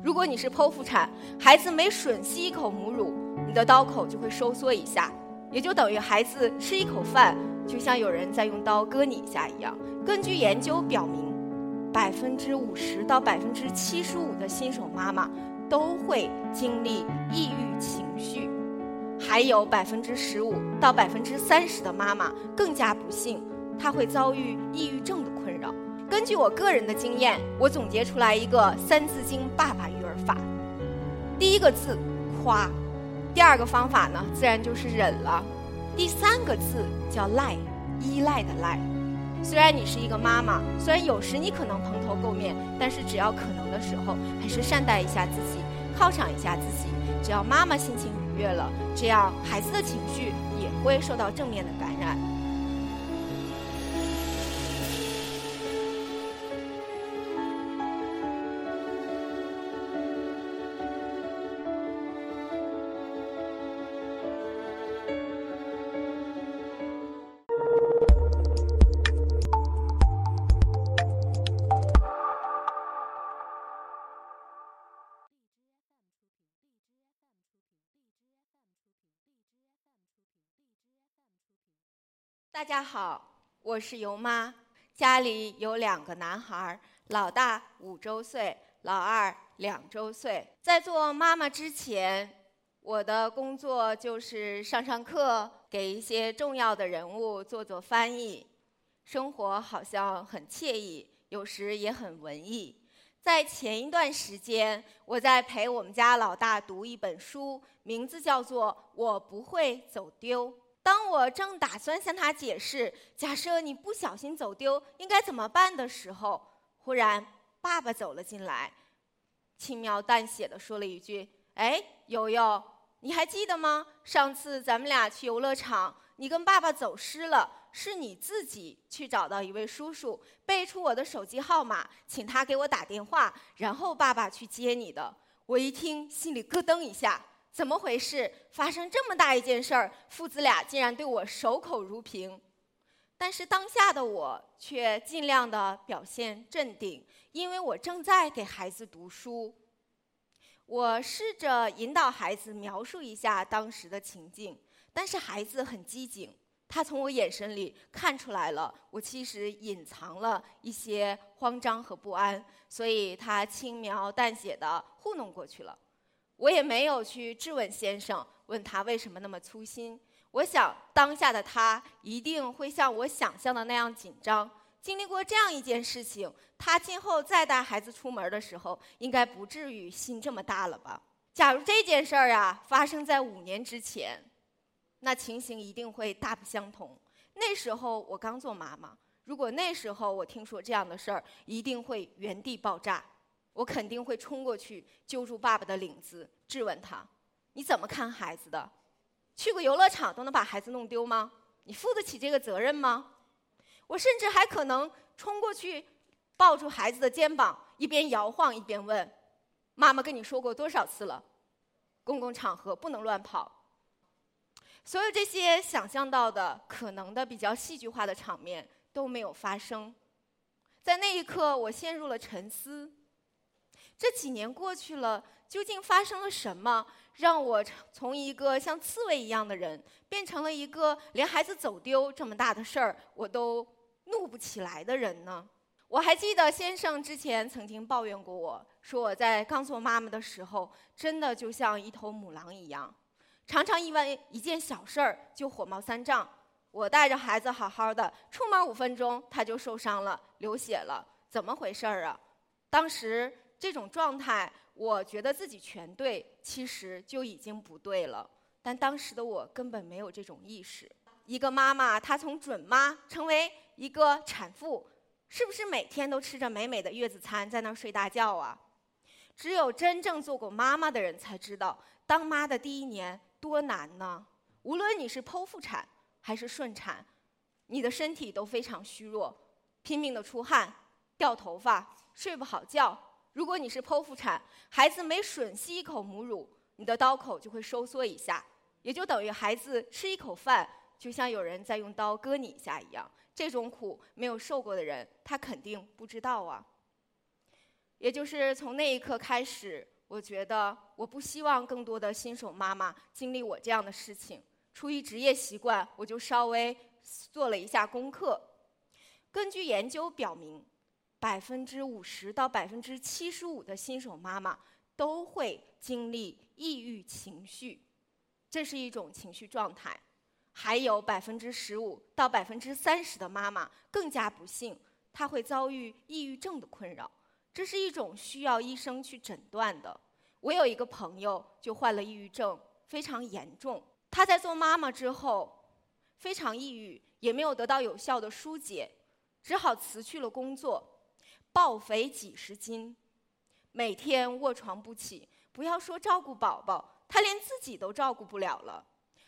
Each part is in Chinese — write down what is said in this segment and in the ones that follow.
如果你是剖腹产，孩子每吮吸一口母乳，你的刀口就会收缩一下，也就等于孩子吃一口饭，就像有人在用刀割你一下一样。根据研究表明，百分之五十到百分之七十五的新手妈妈都会经历抑郁情绪，还有百分之十五到百分之三十的妈妈更加不幸，她会遭遇抑郁症的。根据我个人的经验，我总结出来一个《三字经》爸爸育儿法。第一个字夸，第二个方法呢，自然就是忍了。第三个字叫赖，依赖的赖。虽然你是一个妈妈，虽然有时你可能蓬头垢面，但是只要可能的时候，还是善待一下自己，犒赏一下自己。只要妈妈心情愉悦了，这样孩子的情绪也会受到正面的感染。大家好，我是尤妈，家里有两个男孩，老大五周岁，老二两周岁。在做妈妈之前，我的工作就是上上课，给一些重要的人物做做翻译，生活好像很惬意，有时也很文艺。在前一段时间，我在陪我们家老大读一本书，名字叫做《我不会走丢》。当我正打算向他解释，假设你不小心走丢应该怎么办的时候，忽然爸爸走了进来，轻描淡写的说了一句：“哎，悠悠，你还记得吗？上次咱们俩去游乐场，你跟爸爸走失了，是你自己去找到一位叔叔，背出我的手机号码，请他给我打电话，然后爸爸去接你的。”我一听，心里咯噔一下。怎么回事？发生这么大一件事儿，父子俩竟然对我守口如瓶。但是当下的我却尽量的表现镇定，因为我正在给孩子读书。我试着引导孩子描述一下当时的情境，但是孩子很机警，他从我眼神里看出来了，我其实隐藏了一些慌张和不安，所以他轻描淡写的糊弄过去了。我也没有去质问先生，问他为什么那么粗心。我想当下的他一定会像我想象的那样紧张。经历过这样一件事情，他今后再带孩子出门的时候，应该不至于心这么大了吧？假如这件事儿啊发生在五年之前，那情形一定会大不相同。那时候我刚做妈妈，如果那时候我听说这样的事儿，一定会原地爆炸。我肯定会冲过去揪住爸爸的领子，质问他：“你怎么看孩子的？去过游乐场都能把孩子弄丢吗？你负得起这个责任吗？”我甚至还可能冲过去抱住孩子的肩膀，一边摇晃一边问：“妈妈跟你说过多少次了？公共场合不能乱跑。”所有这些想象到的可能的比较戏剧化的场面都没有发生。在那一刻，我陷入了沉思。这几年过去了，究竟发生了什么，让我从一个像刺猬一样的人，变成了一个连孩子走丢这么大的事儿我都怒不起来的人呢？我还记得先生之前曾经抱怨过我，说我在刚做妈妈的时候，真的就像一头母狼一样，常常因为一件小事儿就火冒三丈。我带着孩子好好的，出门五分钟他就受伤了，流血了，怎么回事儿啊？当时。这种状态，我觉得自己全对，其实就已经不对了。但当时的我根本没有这种意识。一个妈妈，她从准妈成为一个产妇，是不是每天都吃着美美的月子餐，在那儿睡大觉啊？只有真正做过妈妈的人才知道，当妈的第一年多难呢。无论你是剖腹产还是顺产，你的身体都非常虚弱，拼命的出汗、掉头发、睡不好觉。如果你是剖腹产，孩子每吮吸一口母乳，你的刀口就会收缩一下，也就等于孩子吃一口饭，就像有人在用刀割你一下一样。这种苦没有受过的人，他肯定不知道啊。也就是从那一刻开始，我觉得我不希望更多的新手妈妈经历我这样的事情。出于职业习惯，我就稍微做了一下功课。根据研究表明，百分之五十到百分之七十五的新手妈妈都会经历抑郁情绪，这是一种情绪状态。还有百分之十五到百分之三十的妈妈更加不幸，她会遭遇抑郁症的困扰，这是一种需要医生去诊断的。我有一个朋友就患了抑郁症，非常严重。她在做妈妈之后，非常抑郁，也没有得到有效的疏解，只好辞去了工作，暴肥几十斤，每天卧床不起。不要说照顾宝宝，他连自己都照顾不了了。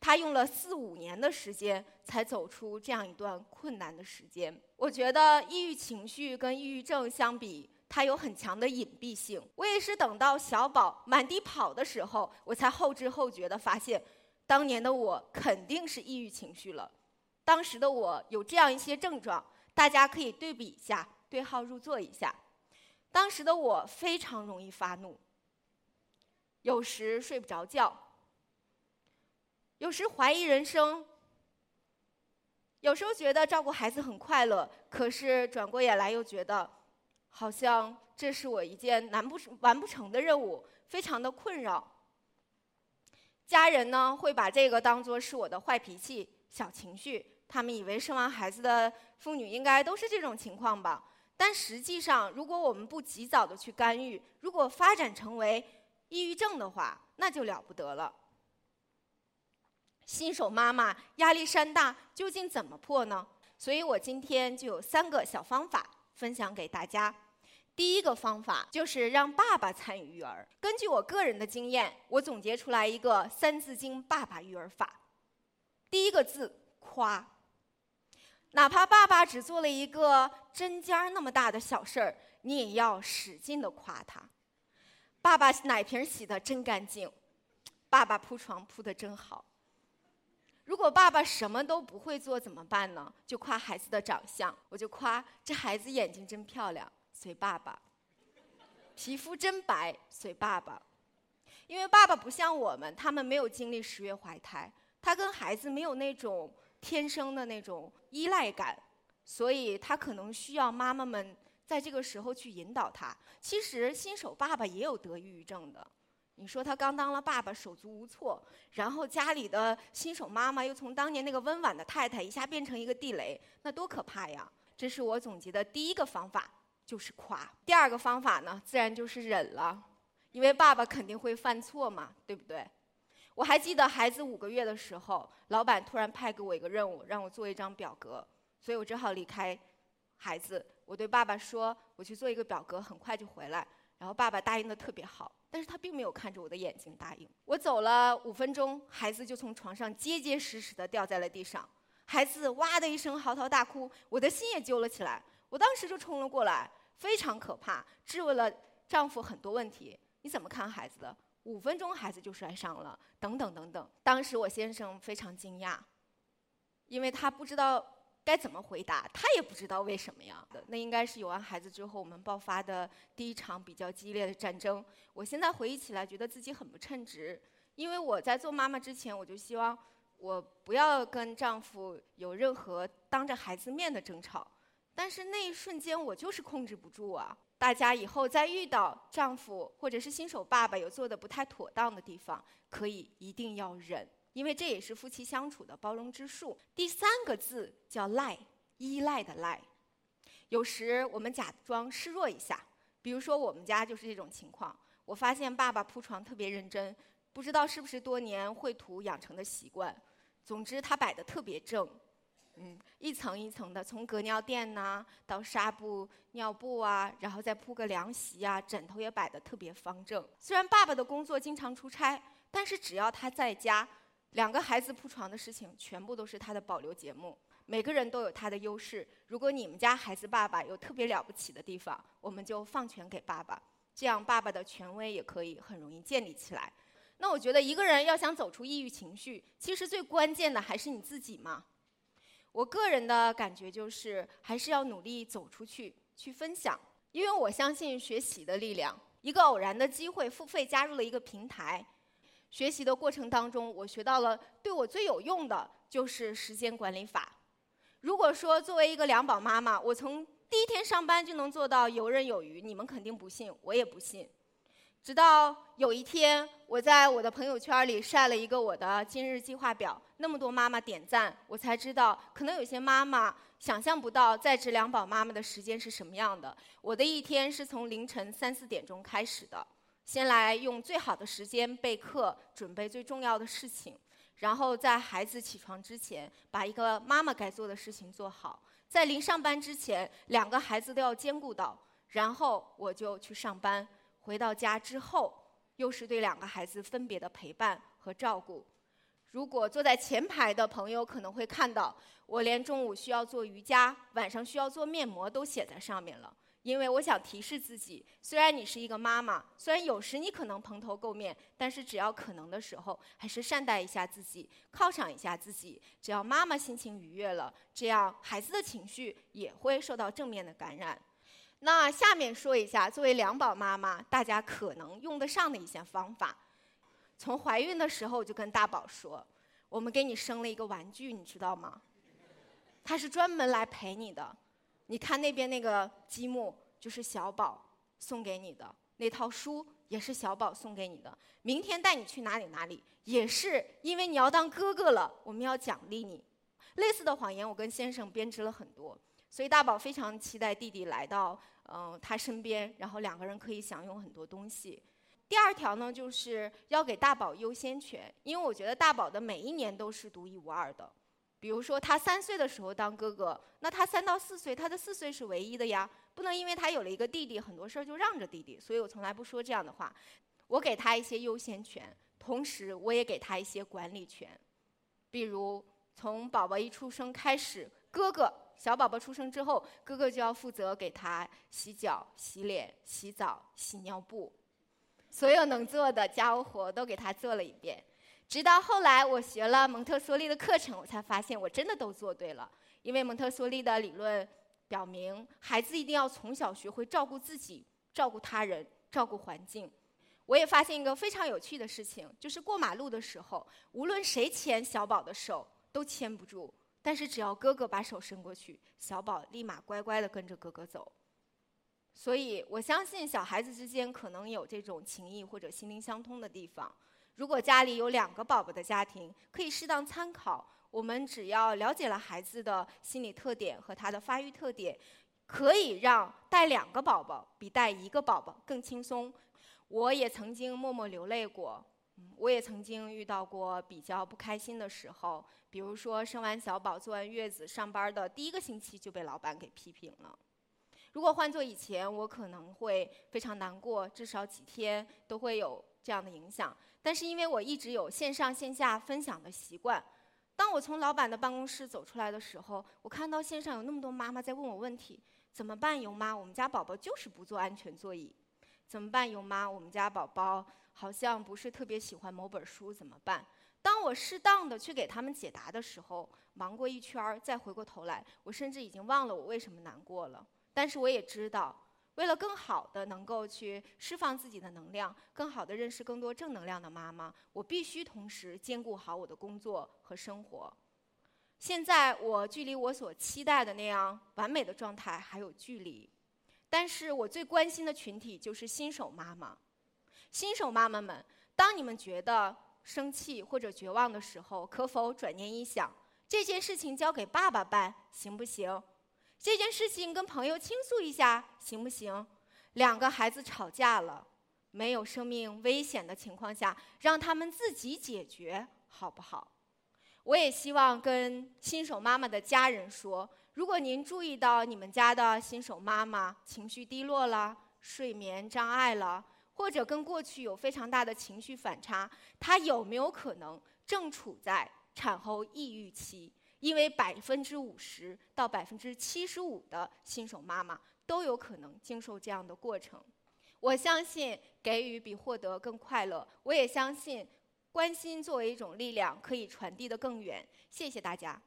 他用了四五年的时间才走出这样一段困难的时间。我觉得抑郁情绪跟抑郁症相比，它有很强的隐蔽性。我也是等到小宝满地跑的时候，我才后知后觉的发现。当年的我肯定是抑郁情绪了，当时的我有这样一些症状，大家可以对比一下，对号入座一下。当时的我非常容易发怒，有时睡不着觉，有时怀疑人生，有时候觉得照顾孩子很快乐，可是转过眼来又觉得，好像这是我一件难不完不成的任务，非常的困扰。家人呢会把这个当做是我的坏脾气、小情绪，他们以为生完孩子的妇女应该都是这种情况吧？但实际上，如果我们不及早的去干预，如果发展成为抑郁症的话，那就了不得了。新手妈妈压力山大，究竟怎么破呢？所以我今天就有三个小方法分享给大家。第一个方法就是让爸爸参与育儿。根据我个人的经验，我总结出来一个《三字经》爸爸育儿法。第一个字夸，哪怕爸爸只做了一个针尖儿那么大的小事儿，你也要使劲的夸他。爸爸奶瓶洗的真干净，爸爸铺床铺的真好。如果爸爸什么都不会做怎么办呢？就夸孩子的长相，我就夸这孩子眼睛真漂亮。随爸爸，皮肤真白，随爸爸，因为爸爸不像我们，他们没有经历十月怀胎，他跟孩子没有那种天生的那种依赖感，所以他可能需要妈妈们在这个时候去引导他。其实新手爸爸也有得抑郁症的，你说他刚当了爸爸，手足无措，然后家里的新手妈妈又从当年那个温婉的太太一下变成一个地雷，那多可怕呀！这是我总结的第一个方法。就是夸。第二个方法呢，自然就是忍了，因为爸爸肯定会犯错嘛，对不对？我还记得孩子五个月的时候，老板突然派给我一个任务，让我做一张表格，所以我只好离开孩子。我对爸爸说：“我去做一个表格，很快就回来。”然后爸爸答应的特别好，但是他并没有看着我的眼睛答应。我走了五分钟，孩子就从床上结结实实的掉在了地上，孩子哇的一声嚎啕大哭，我的心也揪了起来。我当时就冲了过来，非常可怕，质问了丈夫很多问题。你怎么看孩子的？五分钟孩子就摔伤了，等等等等。当时我先生非常惊讶，因为他不知道该怎么回答，他也不知道为什么呀。那应该是有完孩子之后我们爆发的第一场比较激烈的战争。我现在回忆起来，觉得自己很不称职，因为我在做妈妈之前，我就希望我不要跟丈夫有任何当着孩子面的争吵。但是那一瞬间，我就是控制不住啊！大家以后再遇到丈夫或者是新手爸爸有做的不太妥当的地方，可以一定要忍，因为这也是夫妻相处的包容之术。第三个字叫赖，依赖的赖。有时我们假装示弱一下，比如说我们家就是这种情况。我发现爸爸铺床特别认真，不知道是不是多年绘图养成的习惯。总之，他摆的特别正。嗯，一层一层的，从隔尿垫呐，到纱布、尿布啊，然后再铺个凉席啊，枕头也摆得特别方正。虽然爸爸的工作经常出差，但是只要他在家，两个孩子铺床的事情全部都是他的保留节目。每个人都有他的优势。如果你们家孩子爸爸有特别了不起的地方，我们就放权给爸爸，这样爸爸的权威也可以很容易建立起来。那我觉得一个人要想走出抑郁情绪，其实最关键的还是你自己嘛。我个人的感觉就是，还是要努力走出去，去分享。因为我相信学习的力量。一个偶然的机会，付费加入了一个平台。学习的过程当中，我学到了对我最有用的就是时间管理法。如果说作为一个两宝妈妈，我从第一天上班就能做到游刃有余，你们肯定不信，我也不信。直到有一天，我在我的朋友圈里晒了一个我的今日计划表，那么多妈妈点赞，我才知道，可能有些妈妈想象不到在职两宝妈妈的时间是什么样的。我的一天是从凌晨三四点钟开始的，先来用最好的时间备课，准备最重要的事情，然后在孩子起床之前，把一个妈妈该做的事情做好，在临上班之前，两个孩子都要兼顾到，然后我就去上班。回到家之后，又是对两个孩子分别的陪伴和照顾。如果坐在前排的朋友可能会看到，我连中午需要做瑜伽、晚上需要做面膜都写在上面了。因为我想提示自己，虽然你是一个妈妈，虽然有时你可能蓬头垢面，但是只要可能的时候，还是善待一下自己，犒赏一下自己。只要妈妈心情愉悦了，这样孩子的情绪也会受到正面的感染。那下面说一下，作为两宝妈妈，大家可能用得上的一些方法。从怀孕的时候就跟大宝说：“我们给你生了一个玩具，你知道吗？它是专门来陪你的。你看那边那个积木，就是小宝送给你的；那套书也是小宝送给你的。明天带你去哪里哪里，也是因为你要当哥哥了，我们要奖励你。类似的谎言，我跟先生编织了很多。”所以大宝非常期待弟弟来到嗯他身边，然后两个人可以享用很多东西。第二条呢，就是要给大宝优先权，因为我觉得大宝的每一年都是独一无二的。比如说他三岁的时候当哥哥，那他三到四岁，他的四岁是唯一的呀，不能因为他有了一个弟弟，很多事儿就让着弟弟。所以我从来不说这样的话，我给他一些优先权，同时我也给他一些管理权。比如从宝宝一出生开始，哥哥。小宝宝出生之后，哥哥就要负责给他洗脚、洗脸、洗澡、洗尿布，所有能做的家务活都给他做了一遍。直到后来，我学了蒙特梭利的课程，我才发现我真的都做对了。因为蒙特梭利的理论表明，孩子一定要从小学会照顾自己、照顾他人、照顾环境。我也发现一个非常有趣的事情，就是过马路的时候，无论谁牵小宝的手，都牵不住。但是只要哥哥把手伸过去，小宝立马乖乖地跟着哥哥走。所以我相信小孩子之间可能有这种情谊或者心灵相通的地方。如果家里有两个宝宝的家庭，可以适当参考。我们只要了解了孩子的心理特点和他的发育特点，可以让带两个宝宝比带一个宝宝更轻松。我也曾经默默流泪过。我也曾经遇到过比较不开心的时候，比如说生完小宝、坐完月子、上班的第一个星期就被老板给批评了。如果换做以前，我可能会非常难过，至少几天都会有这样的影响。但是因为我一直有线上线下分享的习惯，当我从老板的办公室走出来的时候，我看到线上有那么多妈妈在问我问题：怎么办，尤妈？我们家宝宝就是不坐安全座椅。怎么办，尤妈？我们家宝宝。好像不是特别喜欢某本书，怎么办？当我适当的去给他们解答的时候，忙过一圈儿，再回过头来，我甚至已经忘了我为什么难过了。但是我也知道，为了更好的能够去释放自己的能量，更好的认识更多正能量的妈妈，我必须同时兼顾好我的工作和生活。现在我距离我所期待的那样完美的状态还有距离，但是我最关心的群体就是新手妈妈。新手妈妈们，当你们觉得生气或者绝望的时候，可否转念一想，这件事情交给爸爸办行不行？这件事情跟朋友倾诉一下行不行？两个孩子吵架了，没有生命危险的情况下，让他们自己解决好不好？我也希望跟新手妈妈的家人说，如果您注意到你们家的新手妈妈情绪低落了，睡眠障碍了。或者跟过去有非常大的情绪反差，她有没有可能正处在产后抑郁期？因为百分之五十到百分之七十五的新手妈妈都有可能经受这样的过程。我相信给予比获得更快乐，我也相信关心作为一种力量可以传递的更远。谢谢大家。